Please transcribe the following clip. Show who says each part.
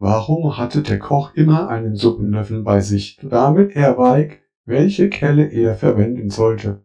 Speaker 1: Warum hatte der Koch immer einen Suppenlöffel bei sich, damit er weiß, welche Kelle er verwenden sollte?